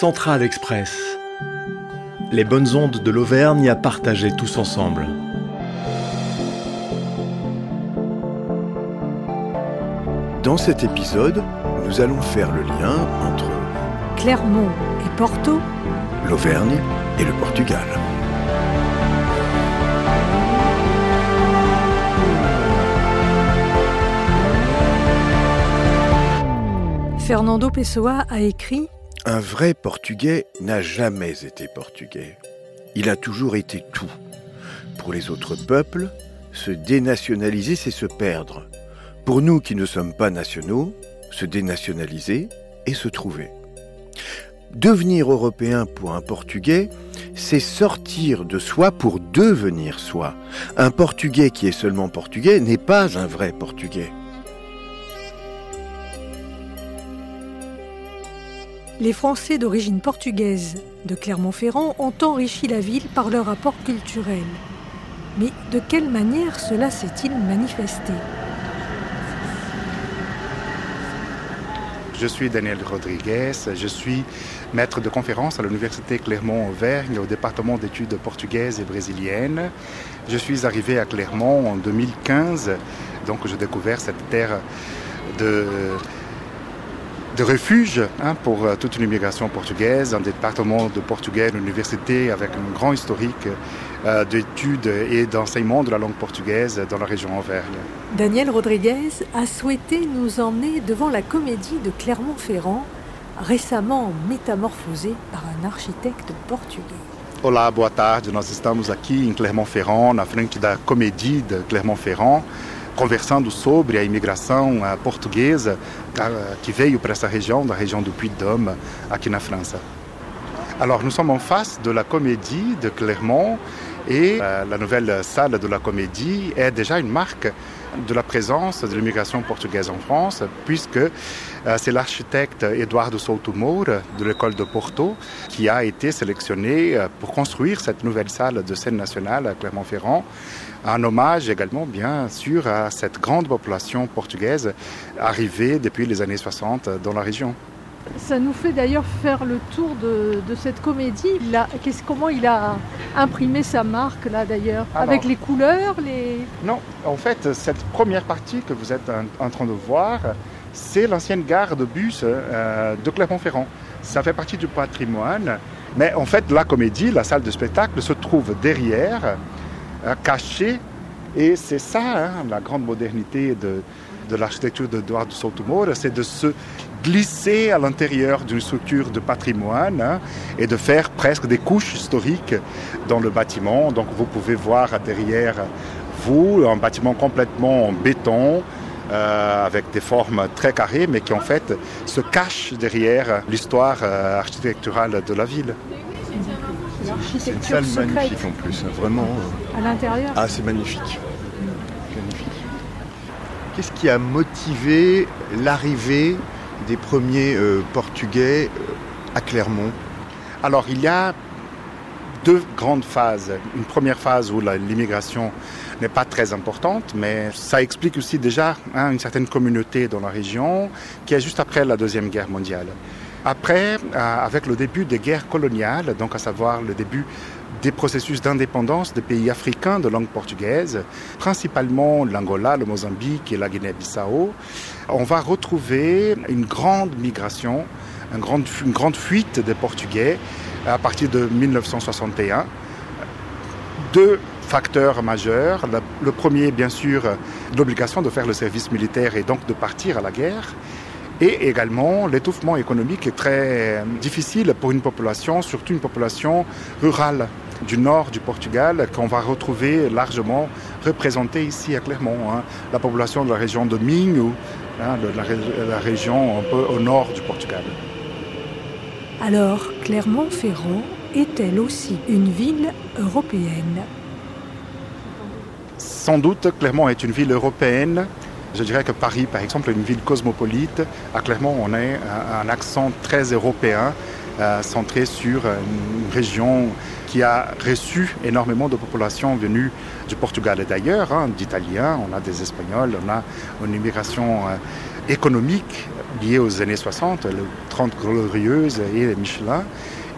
Central Express. Les bonnes ondes de l'Auvergne à partager tous ensemble. Dans cet épisode, nous allons faire le lien entre Clermont et Porto, l'Auvergne et le Portugal. Fernando Pessoa a écrit Un vrai Portugais n'a jamais été portugais. Il a toujours été tout. Pour les autres peuples, se dénationaliser, c'est se perdre. Pour nous qui ne sommes pas nationaux, se dénationaliser et se trouver. Devenir européen pour un Portugais, c'est sortir de soi pour devenir soi. Un Portugais qui est seulement portugais n'est pas un vrai Portugais. Les Français d'origine portugaise de Clermont-Ferrand ont enrichi la ville par leur apport culturel. Mais de quelle manière cela s'est-il manifesté? Je suis Daniel Rodriguez, je suis maître de conférence à l'Université Clermont-Auvergne au département d'études portugaises et brésiliennes. Je suis arrivé à Clermont en 2015, donc j'ai découvert cette terre de de refuge hein, pour euh, toute une immigration portugaise, un département de portugais, une université avec un grand historique euh, d'études et d'enseignement de la langue portugaise dans la région Auvergne. Daniel Rodriguez a souhaité nous emmener devant la comédie de Clermont-Ferrand, récemment métamorphosée par un architecte portugais. Olá, boa tarde. Nós estamos aqui em Clermont-Ferrand, na frente da Comédie de Clermont-Ferrand, conversando sobre a imigração portuguesa qui veio para essa région, la région de Puy-de-Dôme, aqui na França. Alors nous sommes en face de la Comédie de Clermont et euh, la nouvelle salle de la Comédie est déjà une marque de la présence de l'immigration portugaise en France, puisque euh, c'est l'architecte Eduardo Souto Moura de l'école de Porto qui a été sélectionné euh, pour construire cette nouvelle salle de scène nationale à Clermont-Ferrand. Un hommage également, bien sûr, à cette grande population portugaise arrivée depuis les années 60 dans la région. Ça nous fait d'ailleurs faire le tour de, cette comédie. Il comment il a imprimé sa marque là d'ailleurs? Avec les couleurs les... Non, en fait, cette première partie que vous êtes en, train de voir, c'est l'ancienne gare de bus euh, de Clermont-Ferrand. Ça fait partie du patrimoine. Mais en fait, la comédie, la salle de spectacle, se trouve derrière, euh, cachée. Et c'est ça, hein, la grande modernité de, de l'architecture d'Eduardo Sotomayor, c'est de se glisser à l'intérieur d'une structure de patrimoine hein, et de faire presque des couches historiques dans le bâtiment. Donc vous pouvez voir derrière vous un bâtiment complètement en béton, euh, avec des formes très carrées, mais qui en fait se cache derrière l'histoire euh, architecturale de la ville. C'est une salle magnifique en plus, hein, vraiment. À l'intérieur Ah, c'est magnifique. Qu'est-ce qui a motivé l'arrivée des premiers euh, Portugais euh, à Clermont? Alors il y a deux grandes phases. Une première phase où l'immigration n'est pas très importante, mais ça explique aussi déjà hein, une certaine communauté dans la région qui est juste après la Deuxième Guerre mondiale. Après, euh, avec le début des guerres coloniales, donc à savoir le début des processus d'indépendance des pays africains de langue portugaise, principalement l'Angola, le Mozambique et la Guinée-Bissau, on va retrouver une grande migration, une grande, une grande fuite des Portugais à partir de 1961. Deux facteurs majeurs. Le premier, bien sûr, l'obligation de faire le service militaire et donc de partir à la guerre et également l'étouffement économique est très difficile pour une population, surtout une population rurale du nord du Portugal qu'on va retrouver largement représentée ici à Clermont. Hein. La population de la région de Minho, hein, la, région un peu au nord du Portugal. Alors, Clermont-Ferrand est-elle aussi une ville européenne? Sans doute, Clermont est une ville européenne. Je dirais que Paris, par exemple, est une ville cosmopolite. À Clermont, on a un accent très européen, centré sur une région qui a reçu énormément de populations venues du Portugal et d'ailleurs, hein, d'Italiens, on a des Espagnols, on a une immigration euh, économique liées aux années 60, les 30 glorieuses et les Michelin,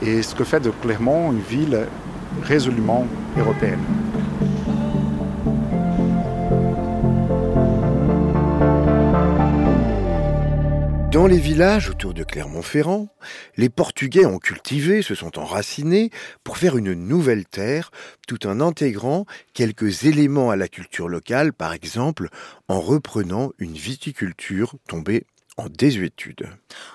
et ce que fait de Clermont une ville résolument européenne. Dans les villages autour de Clermont-Ferrand, les Portugais ont cultivé, se sont enracinés pour faire une nouvelle terre, tout en intégrant quelques éléments à la culture locale, par exemple en reprenant une viticulture tombée en désuétude.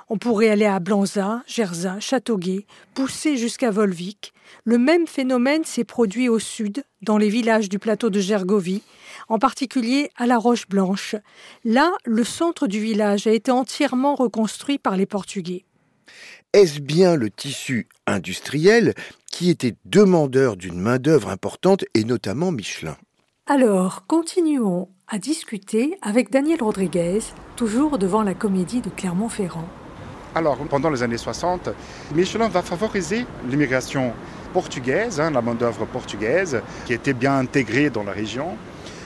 On pourrait aller à Blanza, Gerza, Châteauguay, pousser jusqu'à Volvic. Le même phénomène s'est produit au sud, dans les villages du plateau de Gergovie, en particulier à la Roche Blanche. Là, le centre du village a été entièrement reconstruit par les Portugais. Est-ce bien le tissu industriel qui était demandeur d'une main-d'œuvre importante et notamment Michelin? Alors, continuons à discuter avec Daniel Rodriguez, toujours devant la comédie de Clermont-Ferrand. Alors, pendant les années 60, Michelin va favoriser l'immigration portugaise, hein, la main-d'œuvre portugaise, qui était bien intégrée dans la région.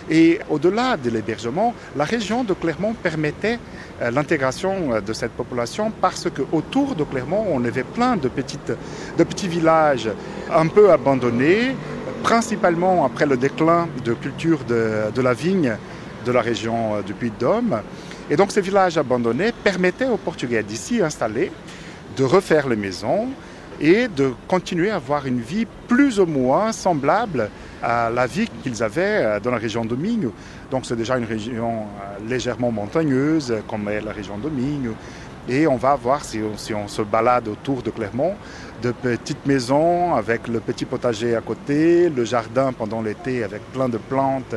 Et au-delà de l'hébergement, la région de Clermont permettait euh, l'intégration euh, de cette population parce qu'autour de Clermont, on avait plein de, petites, de petits villages un peu abandonnés, principalement après le déclin de culture de, de la vigne de la région euh, du Puy-de-Dôme. Et donc ces villages abandonnés permettaient aux Portugais d'ici installer, de refaire les maisons et de continuer à avoir une vie plus ou moins semblable à la vie qu'ils avaient euh, dans la région de Minho. Donc c'est déjà une région euh, légèrement montagneuse, comme est la région de Minho. Et on va voir, si si on, se balade autour de Clermont, de petites maisons avec le petit potager à côté, le jardin pendant l'été avec plein de plantes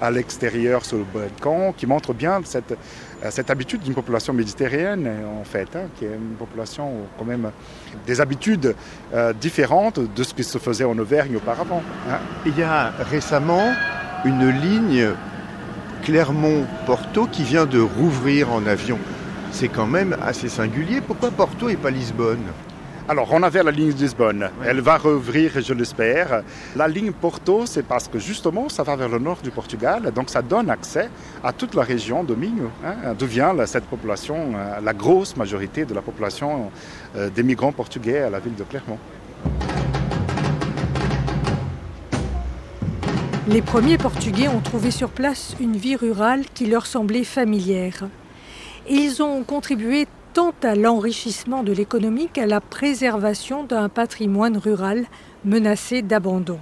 à l'extérieur sur le balcon, qui montre bien cette, euh, habitude d'une population méditerranéenne, en fait, hein, qui est une population quand même des habitudes euh, différentes de ce qui se faisait en Auvergne auparavant. Hein. Il y a récemment une ligne Clermont-Porto qui vient de rouvrir en avion. C'est quand même assez singulier. Pourquoi Porto et pas Lisbonne? Alors, on avait la ligne de Lisbonne. Elle va rouvrir, je l'espère. La ligne Porto, c'est parce que justement, ça va vers le nord du Portugal. Donc, ça donne accès à toute la région de Minho, hein, d'où vient cette population, euh, la grosse majorité de la population euh, des migrants portugais à la ville de Clermont. Les premiers Portugais ont trouvé sur place une vie rurale qui leur semblait familière. Ils ont contribué tant à l'enrichissement de l'économie qu'à la préservation d'un patrimoine rural menacé d'abandon.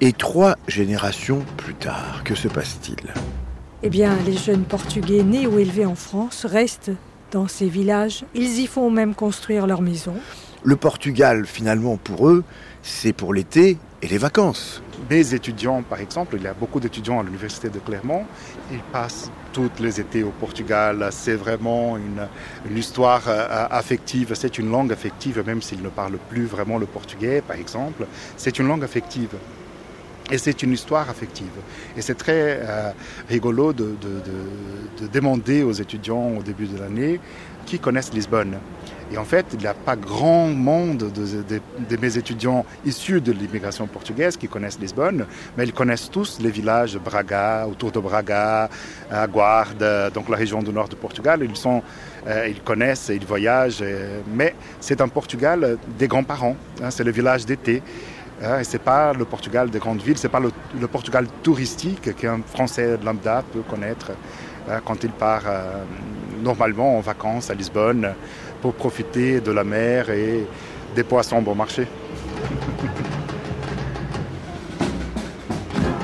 Et trois générations plus tard, que se passe-t-il? Eh bien, les jeunes Portugais nés ou élevés en France restent dans ces villages. Ils y font même construire leur maison. Le Portugal, finalement, pour eux, c'est pour l'été et les vacances. Mes étudiants, par exemple, il y a beaucoup d'étudiants à l'université de Clermont, ils passent tous les étés au Portugal. C'est vraiment une, histoire euh, affective, c'est une langue affective, même s'ils ne parlent plus vraiment le portugais, par exemple. C'est une langue affective. Et c'est une histoire affective. Et c'est très euh, rigolo de, demander aux étudiants au début de l'année qui connaissent Lisbonne. Et en fait, il n'y a pas grand monde de, de, mes étudiants issus de l'immigration portugaise qui connaissent Lisbonne, mais ils connaissent tous les villages de Braga, autour de Braga, à donc la région du nord du Portugal. Ils, sont, euh, ils connaissent, ils voyagent, euh, mais c'est un Portugal des grands-parents, hein, c'est le village d'été. Hein, ce n'est pas le Portugal des grandes villes, ce n'est pas le, le, Portugal touristique qu'un Français lambda peut connaître hein, quand il part euh, normalement en vacances à Lisbonne pour profiter de la mer et des poissons bon marché.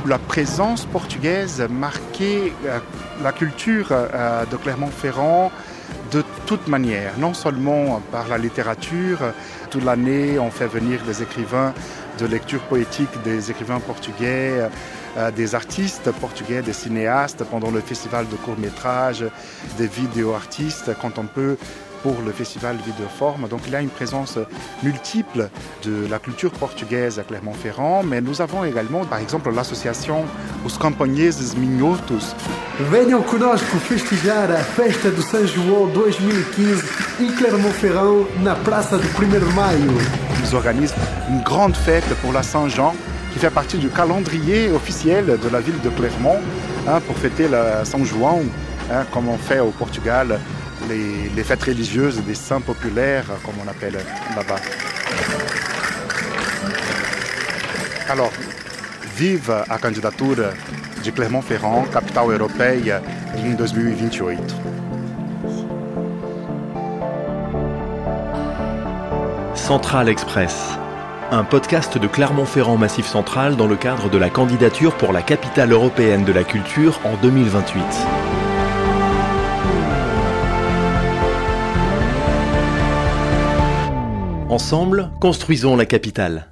La présence portugaise marquait euh, la culture euh, de Clermont-Ferrand de toute manière, non seulement par la littérature, toute l'année on fait venir des écrivains de lecture poétique des écrivains portugais, euh, des artistes portugais, des cinéastes pendant le festival de court-métrage, des vidéo-artistes, quand on peut pour le festival Videoforme. Donc il y a une présence multiple de la culture portugaise à Clermont-Ferrand, mais nous avons également, par exemple, l'association Os Camponeses Minhotos. Venham conosco festejar a festa do São João 2015 em Clermont-Ferrand, na praça do 1er de maio. Ils organisent une grande fête pour la Saint-Jean qui fait partie du calendrier officiel de la ville de Clermont hein, pour fêter la Saint João, hein, comme on fait au Portugal les, fêtes religieuses des saints populaires, comme on appelle là-bas. Alors, vive a candidatura de Clermont-Ferrand, capitale européenne, en 2028. Central Express, un podcast de Clermont-Ferrand Massif Central dans le cadre de la candidature pour la capitale européenne de la culture en 2028. Ensemble, construisons la capitale.